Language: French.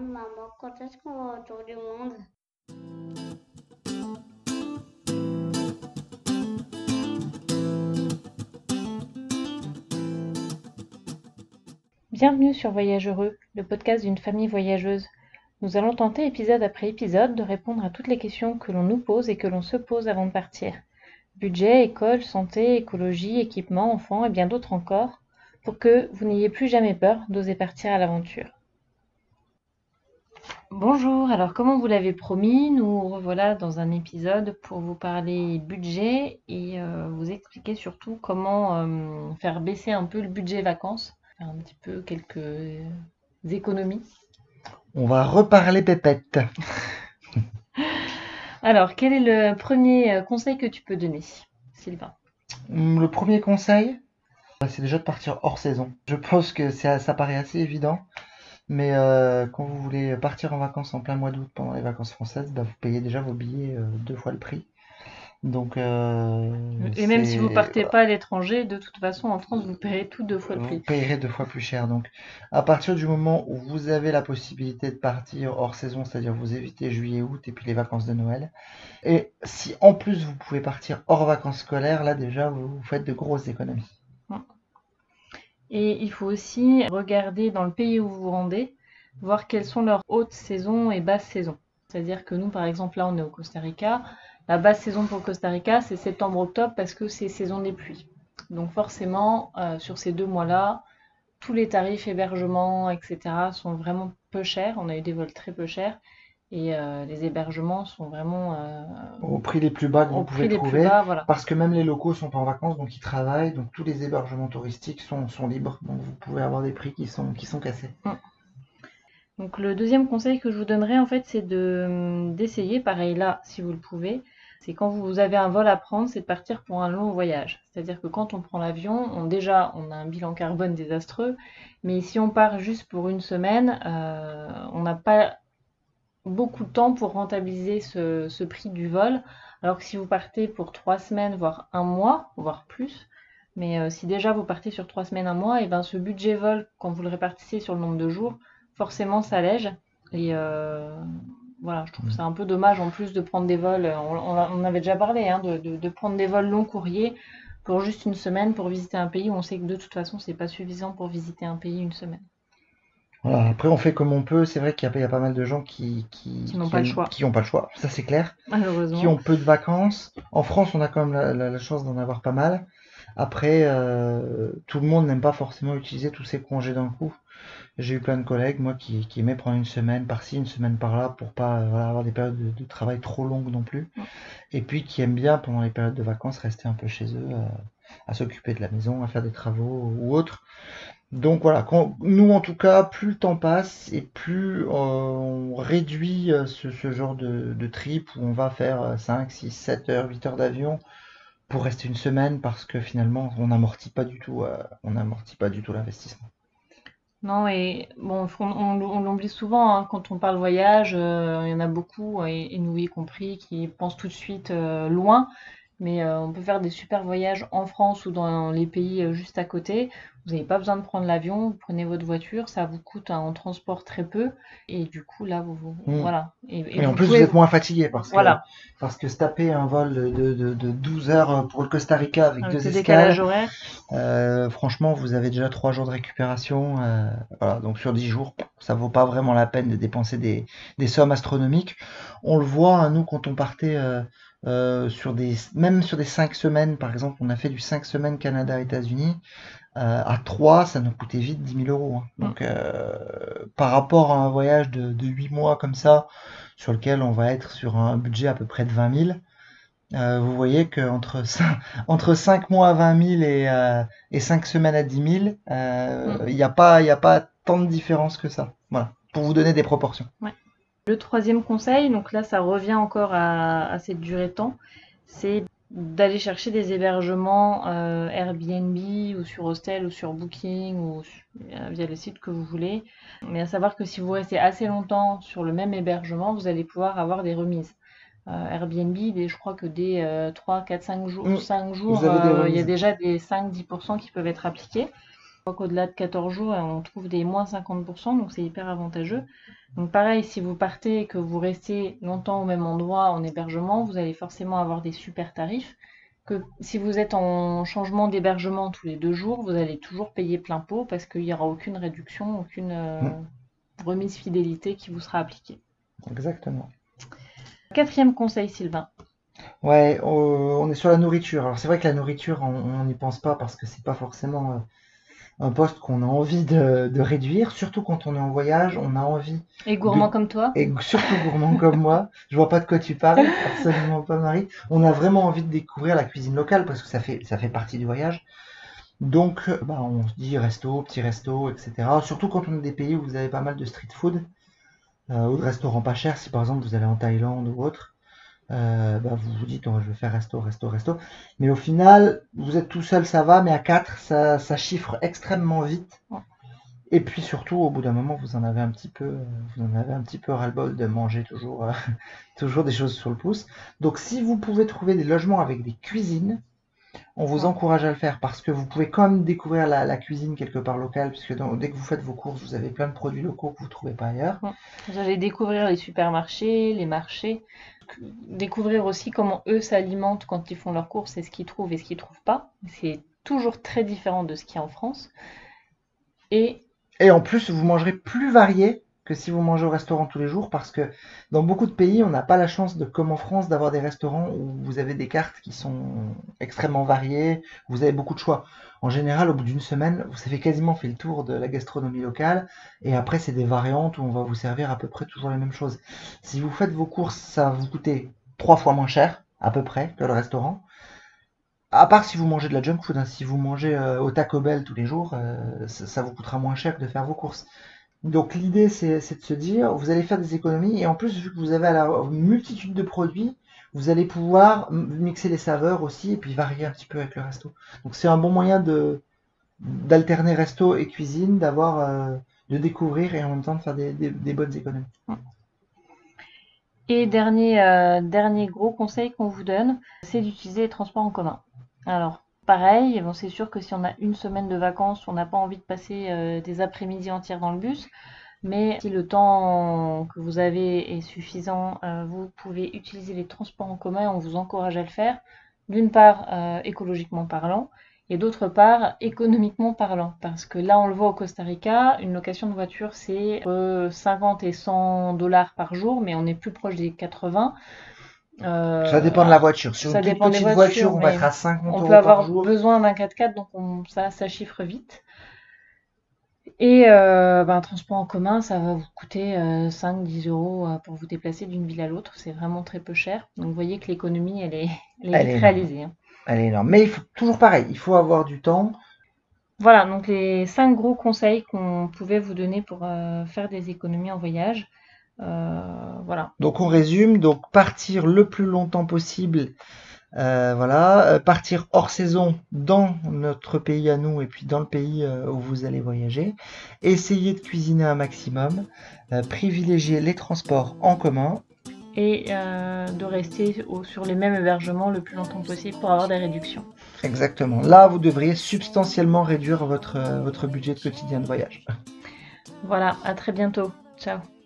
maman. Quand est-ce qu'on va autour du monde? Bienvenue sur Voyage Heureux, le podcast d'une famille voyageuse. Nous allons tenter épisode après épisode de répondre à toutes les questions que l'on nous pose et que l'on se pose avant de partir. Budget, école, santé, écologie, équipement, enfants et bien d'autres encore, pour que vous n'ayez plus jamais peur d'oser partir à l'aventure. Bonjour, alors comme on vous l'avait promis, nous revoilà dans un épisode pour vous parler budget et euh, vous expliquer surtout comment euh, faire baisser un peu le budget vacances, faire un petit peu quelques économies. On va reparler pépette. Alors, quel est le premier conseil que tu peux donner, Sylvain? Hum, Le premier conseil, bah, c'est déjà de partir hors saison. Je pense que ça, ça paraît assez évident, mais euh, quand vous voulez partir en vacances en plein mois d'août pendant les vacances françaises, bah, vous payez déjà vos billets euh, deux fois le prix. Donc, euh, Et même si vous partez pas à l'étranger, de toute façon, en France, vous paierez tout deux fois le Vous prix. payerez deux fois plus cher. Donc, à partir du moment où vous avez la possibilité de partir hors saison, c'est-à-dire vous évitez juillet, août et puis les vacances de Noël, et si en plus vous pouvez partir hors vacances scolaires, là déjà vous, vous faites de grosses économies. Et il faut aussi regarder dans le pays où vous vous rendez, voir quelles sont leurs hautes saisons et basses saisons. C'est-à-dire que nous, par exemple, là, on est au Costa Rica. La basse saison pour Costa Rica, c'est septembre-octobre parce que c'est saison des pluies. Donc forcément, euh, sur ces deux mois-là, tous les tarifs hébergement, etc., sont vraiment peu chers. On a eu des vols très peu chers. Et euh, les hébergements sont vraiment euh, Au prix les plus bas que vous pouvez trouver, bas. Voilà. parce que même les locaux sont en vacances, donc ils travaillent, donc tous les hébergements touristiques sont, sont libres, donc vous pouvez avoir des prix qui sont, qui sont cassés. Donc le deuxième conseil que je vous donnerais en fait c'est de d'essayer, pareil là si vous le pouvez, c'est quand vous avez un vol à prendre, c'est de partir pour un long voyage. C'est-à-dire que quand on prend l'avion, on, déjà on a un bilan carbone désastreux, mais si on part juste pour une semaine, euh, on n'a pas beaucoup de temps pour rentabiliser ce, prix du vol. Alors que si vous partez pour trois semaines, voire un mois, voire plus, mais euh, si déjà vous partez sur trois semaines, un mois, et ben ce budget vol, quand vous le répartissez sur le nombre de jours, forcément s'allège. Et euh, voilà, je trouve ça un peu dommage en plus de prendre des vols, on, on, avait déjà parlé, hein, de prendre des vols long courrier pour juste une semaine pour visiter un pays où on sait que de toute façon c'est pas suffisant pour visiter un pays une semaine. Voilà, après on fait comme on peut, c'est vrai qu'il y a, il y a pas mal de gens qui, qui, Qui n'ont pas le choix. qui ont pas le choix, ça c'est clair. qui Malheureusement. ont peu de vacances. En France, on a quand même la, la- la chance d'en avoir pas mal. Après, euh, tout le monde n'aime pas forcément utiliser tous ces congés d'un coup. J'ai eu plein de collègues, moi, qui, qui aimaient prendre une semaine par-ci, une semaine par-là, pour pas voilà, avoir des périodes de, de travail trop longues non plus. Ouais. Et puis qui aiment bien, pendant les périodes de vacances, rester un peu chez eux, euh, à s'occuper de la maison, à faire des travaux ou autre. Donc voilà, quand, nous en tout cas, plus le temps passe et plus euh, on réduit euh, ce, genre de, trip où on va faire euh, 5, 6, 7 heures, 8 heures d'avion pour rester une semaine parce que finalement on n'amortit pas du tout, euh, on pas du tout l'investissement. Non, et bon, on, on- l'oublie souvent hein, quand on parle voyage, il y en a beaucoup, et, nous y compris, qui pensent tout de suite loin, mais euh, on peut faire des super voyages en France ou dans les pays euh, juste à côté. Vous n'avez pas besoin de prendre l'avion, vous prenez votre voiture, ça vous coûte un transport très peu, et du coup là, vous, vous- Mm. voilà. Et, et Et en plus, vous êtes moins fatigué parce que, Voilà, parce que se taper un vol de, de, de, de 12 heures pour le Costa Rica avec avec deux le escales, horaire. euh, franchement, vous avez déjà 3 jours de récupération. voilà, donc sur 10 jours, ça vaut pas vraiment la peine de dépenser des, des sommes astronomiques. On le voit, hein, nous, quand on partait euh, euh, sur des, même sur des 5 semaines, par exemple, on a fait du 5 semaines Canada-États-Unis. euh, à 3, ça nous coûtait vite 10 000 euros. hein. Donc, euh, par rapport à un voyage de, de 8 mois comme ça, sur lequel on va être sur un budget à peu près de 20 000, euh, vous voyez qu'entre entre 5 mois à 20 000 et, euh, et 5 semaines à 10 000, euh, il n'y a pas, il y a pas tant de différence que ça. Voilà, pour vous donner des proportions. Le troisième conseil, donc là ça revient encore à, à cette durée de temps, c'est d'aller chercher des hébergements euh, Airbnb ou sur Hostel ou sur Booking ou euh, via le site que vous voulez. Mais à savoir que si vous restez assez longtemps sur le même hébergement, vous allez pouvoir avoir des remises. Euh, Airbnb, des, je crois que dès euh, 3, 4, 5 jours, Mm. 5 jours il y a déjà des 5-10% qui peuvent être appliqués. Au-delà de 14 jours, on trouve des moins 50%, donc c'est hyper avantageux. Donc pareil, si vous partez et que vous restez longtemps au même endroit en hébergement, vous allez forcément avoir des super tarifs. Que si vous êtes en changement d'hébergement tous les deux jours, vous allez toujours payer plein pot parce qu'il n'y aura aucune réduction, aucune euh, remise fidélité qui vous sera appliquée. Exactement. Quatrième conseil, Sylvain. Ouais, euh, on est sur la nourriture. Alors c'est vrai que la nourriture, on n'y pense pas parce que c'est pas forcément euh, un poste qu'on a envie de, de réduire. Surtout quand on est en voyage, on a envie, Et gourmand De- comme toi et surtout gourmand comme moi. Je vois pas de quoi tu parles, absolument pas Marie. On a vraiment envie de découvrir la cuisine locale parce que ça fait ça fait partie du voyage. Donc, euh, bah, on se dit resto, petit resto, etc. Surtout quand on est des pays où vous avez pas mal de street food euh, ou de restaurants pas chers. Si par exemple vous allez en Thaïlande ou autre, euh, bah, vous vous dites, oh, je vais faire resto, resto, resto. Mais au final, vous êtes tout seul, ça va, mais à 4, ça, ça chiffre extrêmement vite. Et puis surtout, au bout d'un moment, vous en avez un petit peu, vous en avez un petit peu ras-le-bol de manger toujours, euh, toujours des choses sur le pouce. Donc, si vous pouvez trouver des logements avec des cuisines, on vous encourage à le faire parce que vous pouvez quand même découvrir la, la cuisine quelque part locale, puisque dans- dès que vous faites vos courses, vous avez plein de produits locaux que vous ne trouvez pas ailleurs. Vous allez découvrir les supermarchés, les marchés, découvrir aussi comment eux s'alimentent quand ils font leurs courses et ce qu'ils trouvent et ce qu'ils trouvent pas. C'est toujours très différent de ce qu'il y a en France. Et Et en plus, vous mangerez plus varié que si vous mangez au restaurant tous les jours, parce que dans beaucoup de pays, on n'a pas la chance de, comme en France, d'avoir des restaurants où vous avez des cartes qui sont extrêmement variées, vous avez beaucoup de choix. En général, au bout d'une semaine, vous avez quasiment fait le tour de la gastronomie locale, et après, c'est des variantes où on va vous servir à peu près toujours les mêmes choses. Si vous faites vos courses, ça va vous coûter trois fois moins cher, à peu près, que le restaurant. À part si vous mangez de la junk food, hein. si vous mangez euh, au Taco Bell tous les jours, euh, ça, ça vous coûtera moins cher de faire vos courses. Donc l'idée c'est de se dire, vous allez faire des économies et en plus vu que vous avez à la multitude de produits, vous allez pouvoir mixer les saveurs aussi et puis varier un petit peu avec le resto. Donc c'est un bon moyen d'alterner resto et cuisine, d'avoir euh, de découvrir et en même temps de faire des, des- des bonnes économies. Et dernier, euh, dernier gros conseil qu'on vous donne, c'est d'utiliser les transports en commun. Alors, pareil, c'est sûr que si on a une semaine de vacances, on n'a pas envie de passer euh, des après-midi entières dans le bus, mais si le temps que vous avez est suffisant, euh, vous pouvez utiliser les transports en commun on vous encourage à le faire. D'une part, euh, écologiquement parlant, et d'autre part, économiquement parlant. Parce que là, on le voit au Costa Rica, une location de voiture, c'est entre 50 et 100 dollars par jour, mais on est plus proche des 80. Euh, Ça dépend de la voiture. Sur ça une des petite voitures, voiture, on va être à 50 on peut avoir jour. besoin d'un 4x4, donc on- ça, ça chiffre vite. Et euh, ben, un transport en commun, ça va vous coûter 5-10 euros euh, pour vous déplacer d'une ville à l'autre. C'est vraiment très peu cher. Donc vous voyez que l'économie, elle est, elle est Elle vite est réalisée. hein. Elle est énorme. Mais il faut toujours pareil, il faut avoir du temps. Voilà, donc les cinq gros conseils qu'on pouvait vous donner pour euh, faire des économies en voyage. Euh, voilà. Donc on résume, donc partir le plus longtemps possible, euh, voilà, euh, partir hors saison dans notre pays à nous et puis dans le pays euh, où vous allez voyager, essayer de cuisiner un maximum, privilégier les transports en commun, Et de rester au- sur les mêmes hébergements le plus longtemps possible pour avoir des réductions. exactement. Là, vous devriez substantiellement réduire votre, votre budget de quotidien de voyage. Voilà, à très bientôt. Ciao.